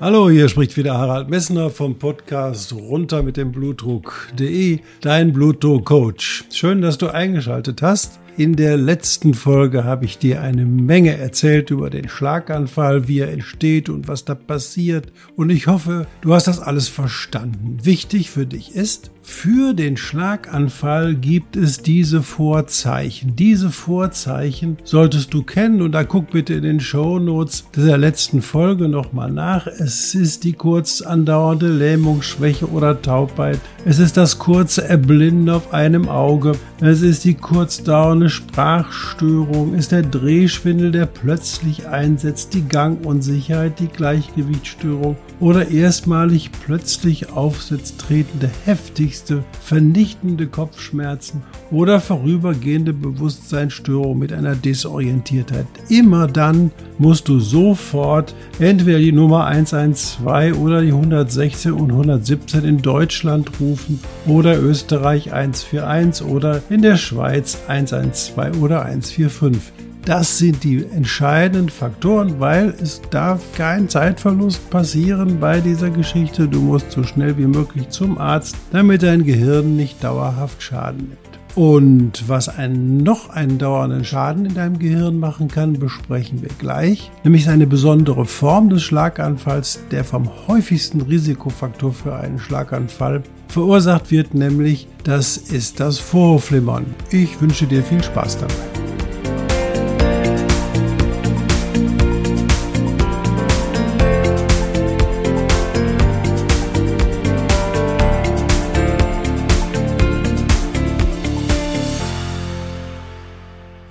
Hallo, hier spricht wieder Harald Messner vom Podcast runter mit dem Blutdruck.de, dein Blutdruck-Coach. Schön, dass du eingeschaltet hast. In der letzten Folge habe ich dir eine Menge erzählt über den Schlaganfall, wie er entsteht und was da passiert. Und ich hoffe, du hast das alles verstanden. Wichtig für dich ist, für den Schlaganfall gibt es diese Vorzeichen. Diese Vorzeichen solltest du kennen und da guck bitte in den Show Notes dieser letzten Folge nochmal nach. Es ist die kurz andauernde Lähmung, Schwäche oder Taubheit. Es ist das kurze Erblinden auf einem Auge. Es ist die kurzdauernde Sprachstörung. Es ist der Drehschwindel, der plötzlich einsetzt, die Gangunsicherheit, die Gleichgewichtsstörung oder erstmalig plötzlich aufsetzt tretende heftigste, vernichtende Kopfschmerzen oder vorübergehende Bewusstseinsstörung mit einer Desorientiertheit. Immer dann musst du sofort entweder die Nummer 112 oder die 116 und 117 in Deutschland rufen oder Österreich 141 oder in der Schweiz 112 oder 145. Das sind die entscheidenden Faktoren, weil es darf kein Zeitverlust passieren bei dieser Geschichte. Du musst so schnell wie möglich zum Arzt, damit dein Gehirn nicht dauerhaft Schaden nimmt. Und was einen noch einen dauernden Schaden in deinem Gehirn machen kann, besprechen wir gleich. Nämlich eine besondere Form des Schlaganfalls, der vom häufigsten Risikofaktor für einen Schlaganfall verursacht wird, nämlich das ist das Vorhofflimmern. Ich wünsche dir viel Spaß dabei.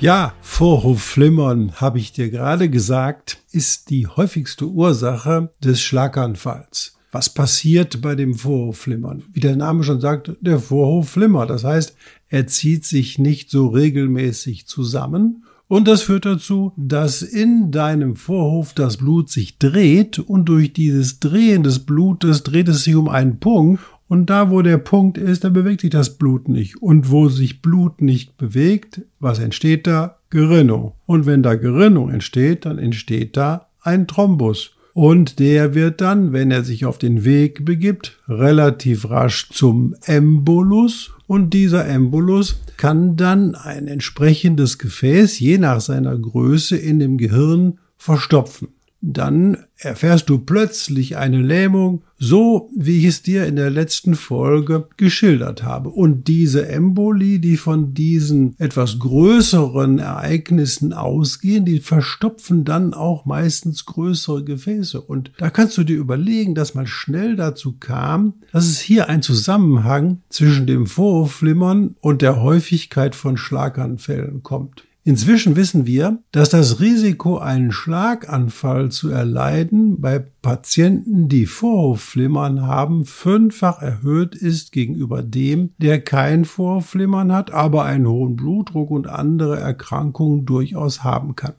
Ja, Vorhofflimmern, habe ich dir gerade gesagt, ist die häufigste Ursache des Schlaganfalls. Was passiert bei dem Vorhofflimmern? Wie der Name schon sagt, der Vorhof flimmert. Das heißt, er zieht sich nicht so regelmäßig zusammen. Und das führt dazu, dass in deinem Vorhof das Blut sich dreht und durch dieses Drehen des Blutes dreht es sich um einen Punkt und da, wo der Punkt ist, da bewegt sich das Blut nicht. Und wo sich Blut nicht bewegt, was entsteht da? Gerinnung. Und wenn da Gerinnung entsteht, dann entsteht da ein Thrombus. Und der wird dann, wenn er sich auf den Weg begibt, relativ rasch zum Embolus. Und dieser Embolus kann dann ein entsprechendes Gefäß, je nach seiner Größe, in dem Gehirn verstopfen dann erfährst du plötzlich eine Lähmung, so wie ich es dir in der letzten Folge geschildert habe. Und diese Emboli, die von diesen etwas größeren Ereignissen ausgehen, die verstopfen dann auch meistens größere Gefäße. Und da kannst du dir überlegen, dass man schnell dazu kam, dass es hier ein Zusammenhang zwischen dem Vorhofflimmern und der Häufigkeit von Schlaganfällen kommt. Inzwischen wissen wir, dass das Risiko, einen Schlaganfall zu erleiden, bei Patienten, die Vorhofflimmern haben, fünffach erhöht ist gegenüber dem, der kein Vorhofflimmern hat, aber einen hohen Blutdruck und andere Erkrankungen durchaus haben kann.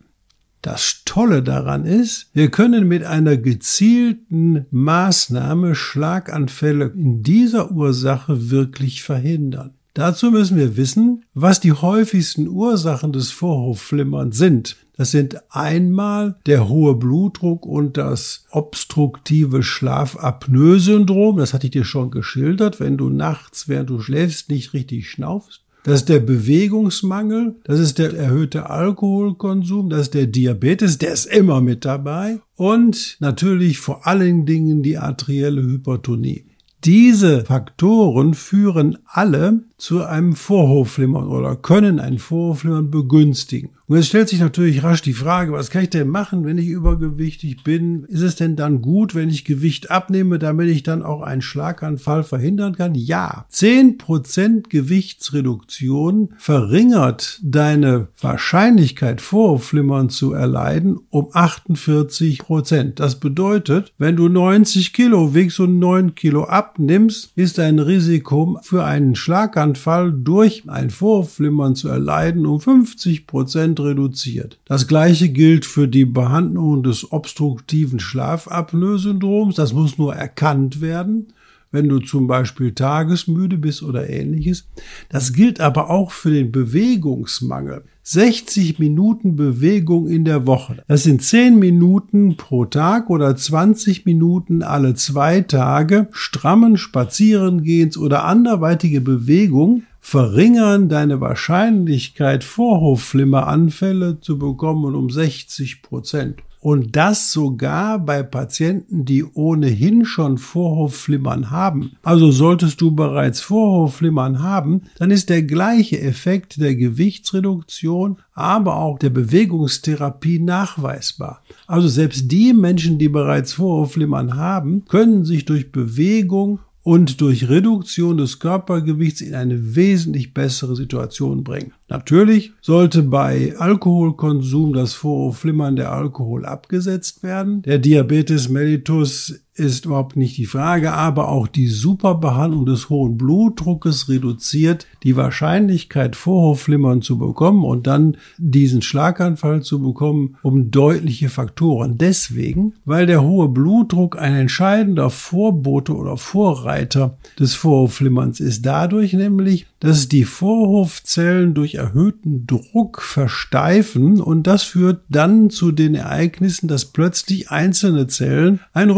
Das Tolle daran ist, wir können mit einer gezielten Maßnahme Schlaganfälle in dieser Ursache wirklich verhindern. Dazu müssen wir wissen, was die häufigsten Ursachen des Vorhofflimmerns sind. Das sind einmal der hohe Blutdruck und das obstruktive Schlafapnoe-Syndrom. Das hatte ich dir schon geschildert, wenn du nachts, während du schläfst, nicht richtig schnaufst. Das ist der Bewegungsmangel, das ist der erhöhte Alkoholkonsum, das ist der Diabetes, der ist immer mit dabei und natürlich vor allen Dingen die arterielle Hypertonie. Diese Faktoren führen alle zu einem Vorhofflimmern oder können ein Vorhofflimmern begünstigen. Und jetzt stellt sich natürlich rasch die Frage, was kann ich denn machen, wenn ich übergewichtig bin? Ist es denn dann gut, wenn ich Gewicht abnehme, damit ich dann auch einen Schlaganfall verhindern kann? Ja. Zehn Prozent Gewichtsreduktion verringert deine Wahrscheinlichkeit, Vorhofflimmern zu erleiden, um 48 Prozent. Das bedeutet, wenn du 90 Kilo wiegst und 9 Kilo abnimmst, ist dein Risiko für einen Schlaganfall durch ein Vorhofflimmern zu erleiden um 50 Prozent Prozent reduziert. Das gleiche gilt für die Behandlung des obstruktiven Schlafapnoe-Syndroms. Das muss nur erkannt werden wenn du zum Beispiel tagesmüde bist oder ähnliches. Das gilt aber auch für den Bewegungsmangel. 60 Minuten Bewegung in der Woche. Das sind 10 Minuten pro Tag oder 20 Minuten alle zwei Tage strammen, Spazierengehens oder anderweitige Bewegung verringern deine Wahrscheinlichkeit, Vorhofflimmeranfälle zu bekommen um 60 Prozent. Und das sogar bei Patienten, die ohnehin schon Vorhofflimmern haben. Also solltest du bereits Vorhofflimmern haben, dann ist der gleiche Effekt der Gewichtsreduktion, aber auch der Bewegungstherapie nachweisbar. Also selbst die Menschen, die bereits Vorhofflimmern haben, können sich durch Bewegung und durch Reduktion des Körpergewichts in eine wesentlich bessere Situation bringen. Natürlich sollte bei Alkoholkonsum das Vorhofflimmern der Alkohol abgesetzt werden. Der Diabetes mellitus ist überhaupt nicht die Frage, aber auch die Superbehandlung des hohen Blutdruckes reduziert die Wahrscheinlichkeit, Vorhofflimmern zu bekommen und dann diesen Schlaganfall zu bekommen, um deutliche Faktoren. Deswegen, weil der hohe Blutdruck ein entscheidender Vorbote oder Vorreiter des Vorhofflimmerns ist. Dadurch nämlich, dass die Vorhofzellen durch erhöhten Druck versteifen und das führt dann zu den Ereignissen, dass plötzlich einzelne Zellen ein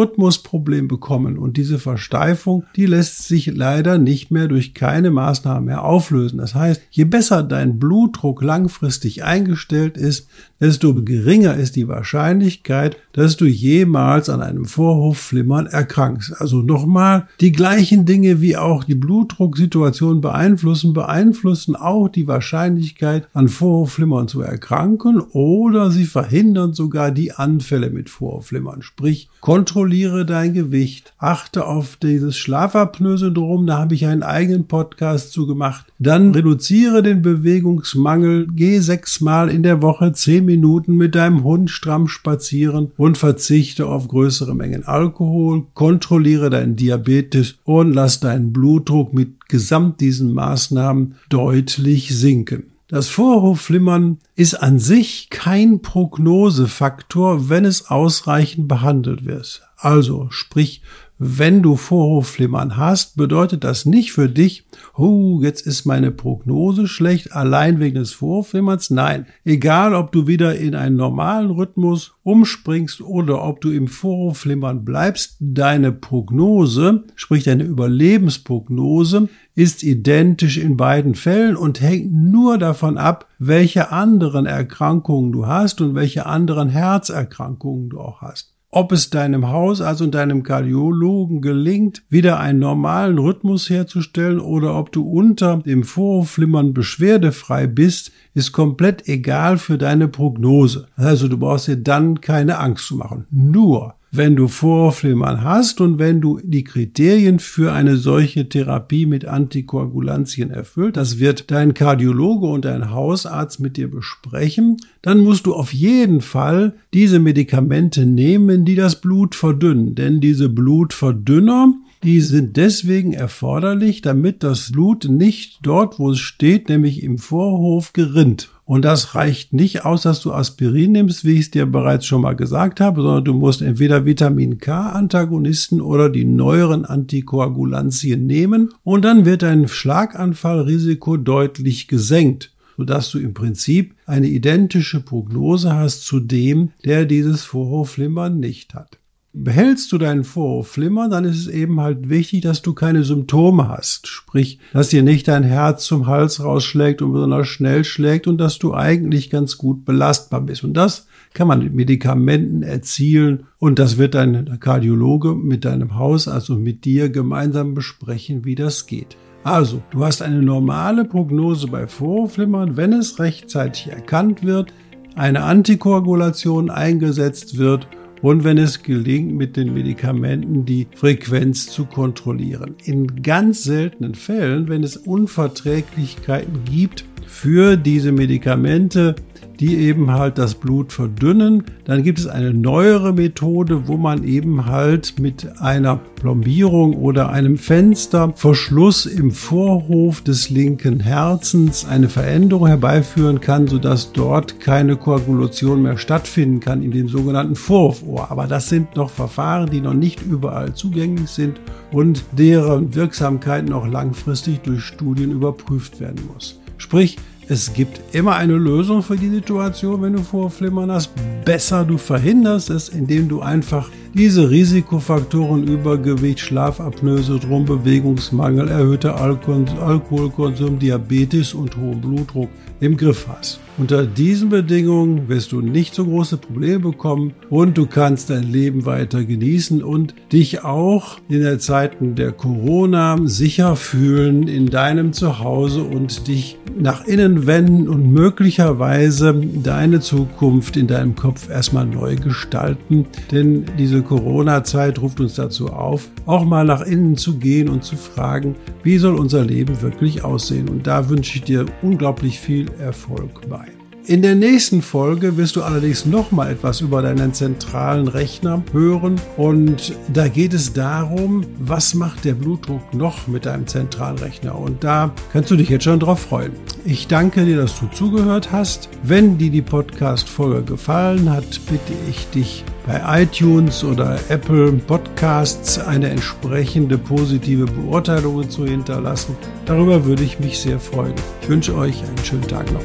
Rhythmusproblem bekommen und diese Versteifung, die lässt sich leider nicht mehr durch keine Maßnahmen mehr auflösen. Das heißt, je besser dein Blutdruck langfristig eingestellt ist, desto geringer ist die Wahrscheinlichkeit, dass du jemals an einem Vorhofflimmern erkrankst. Also nochmal, die gleichen Dinge wie auch die Blutdrucksituation beeinflussen, beeinflussen auch die Wahrscheinlichkeit, an Vorhofflimmern zu erkranken oder sie verhindern sogar die Anfälle mit Vorhofflimmern. Sprich, kontrolliere dein Gewicht, achte auf dieses Schlafapnoe-Syndrom, da habe ich einen eigenen Podcast zu gemacht. Dann reduziere den Bewegungsmangel, geh sechsmal in der Woche zehn Minuten mit deinem Hund stramm spazieren und verzichte auf größere Mengen Alkohol, kontrolliere deinen Diabetes und lass deinen Blutdruck mit gesamt diesen Maßnahmen deutlich sinken. Das Vorhofflimmern ist an sich kein Prognosefaktor, wenn es ausreichend behandelt wird. Also sprich, wenn du Vorhofflimmern hast, bedeutet das nicht für dich, oh, jetzt ist meine Prognose schlecht, allein wegen des Vorhofflimmerns. Nein, egal ob du wieder in einen normalen Rhythmus umspringst oder ob du im Vorhofflimmern bleibst, deine Prognose, sprich deine Überlebensprognose, ist identisch in beiden Fällen und hängt nur davon ab, welche anderen Erkrankungen du hast und welche anderen Herzerkrankungen du auch hast ob es deinem Hausarzt und deinem Kardiologen gelingt, wieder einen normalen Rhythmus herzustellen oder ob du unter dem Vorhofflimmern beschwerdefrei bist, ist komplett egal für deine Prognose. Also du brauchst dir dann keine Angst zu machen. Nur wenn du Vorhofflimmern hast und wenn du die Kriterien für eine solche Therapie mit Antikoagulantien erfüllt, das wird dein Kardiologe und dein Hausarzt mit dir besprechen, dann musst du auf jeden Fall diese Medikamente nehmen, die das Blut verdünnen. Denn diese Blutverdünner, die sind deswegen erforderlich, damit das Blut nicht dort, wo es steht, nämlich im Vorhof gerinnt. Und das reicht nicht aus, dass du Aspirin nimmst, wie ich es dir bereits schon mal gesagt habe, sondern du musst entweder Vitamin K-Antagonisten oder die neueren Antikoagulantien nehmen und dann wird dein Schlaganfallrisiko deutlich gesenkt sodass du im Prinzip eine identische Prognose hast zu dem, der dieses Vorhofflimmern nicht hat. Behältst du deinen Vorhofflimmern, dann ist es eben halt wichtig, dass du keine Symptome hast. Sprich, dass dir nicht dein Herz zum Hals rausschlägt und besonders schnell schlägt und dass du eigentlich ganz gut belastbar bist. Und das kann man mit Medikamenten erzielen und das wird dein Kardiologe mit deinem Haus, also mit dir gemeinsam besprechen, wie das geht. Also, du hast eine normale Prognose bei Vorhofflimmern, wenn es rechtzeitig erkannt wird, eine Antikoagulation eingesetzt wird und wenn es gelingt, mit den Medikamenten die Frequenz zu kontrollieren. In ganz seltenen Fällen, wenn es Unverträglichkeiten gibt für diese Medikamente, die eben halt das Blut verdünnen. Dann gibt es eine neuere Methode, wo man eben halt mit einer Plombierung oder einem Fensterverschluss im Vorhof des linken Herzens eine Veränderung herbeiführen kann, sodass dort keine Koagulation mehr stattfinden kann in dem sogenannten Vorhofohr. Aber das sind noch Verfahren, die noch nicht überall zugänglich sind und deren Wirksamkeit noch langfristig durch Studien überprüft werden muss. Sprich, es gibt immer eine Lösung für die Situation, wenn du Vorflimmern hast. Besser du verhinderst es, indem du einfach diese Risikofaktoren Übergewicht, Schlafapnoe, Syndrom, Bewegungsmangel, erhöhter Alkoholkonsum, Diabetes und hohen Blutdruck im Griff hast. Unter diesen Bedingungen wirst du nicht so große Probleme bekommen und du kannst dein Leben weiter genießen und dich auch in der Zeiten der Corona sicher fühlen in deinem Zuhause und dich nach innen wenden und möglicherweise deine Zukunft in deinem Kopf erstmal neu gestalten. Denn diese Corona-Zeit ruft uns dazu auf, auch mal nach innen zu gehen und zu fragen, wie soll unser Leben wirklich aussehen? Und da wünsche ich dir unglaublich viel Erfolg bei. In der nächsten Folge wirst du allerdings noch mal etwas über deinen zentralen Rechner hören und da geht es darum, was macht der Blutdruck noch mit deinem zentralen Rechner und da kannst du dich jetzt schon drauf freuen. Ich danke dir, dass du zugehört hast. Wenn dir die Podcast Folge gefallen hat, bitte ich dich bei iTunes oder Apple Podcasts eine entsprechende positive Beurteilung zu hinterlassen. Darüber würde ich mich sehr freuen. Ich wünsche euch einen schönen Tag noch.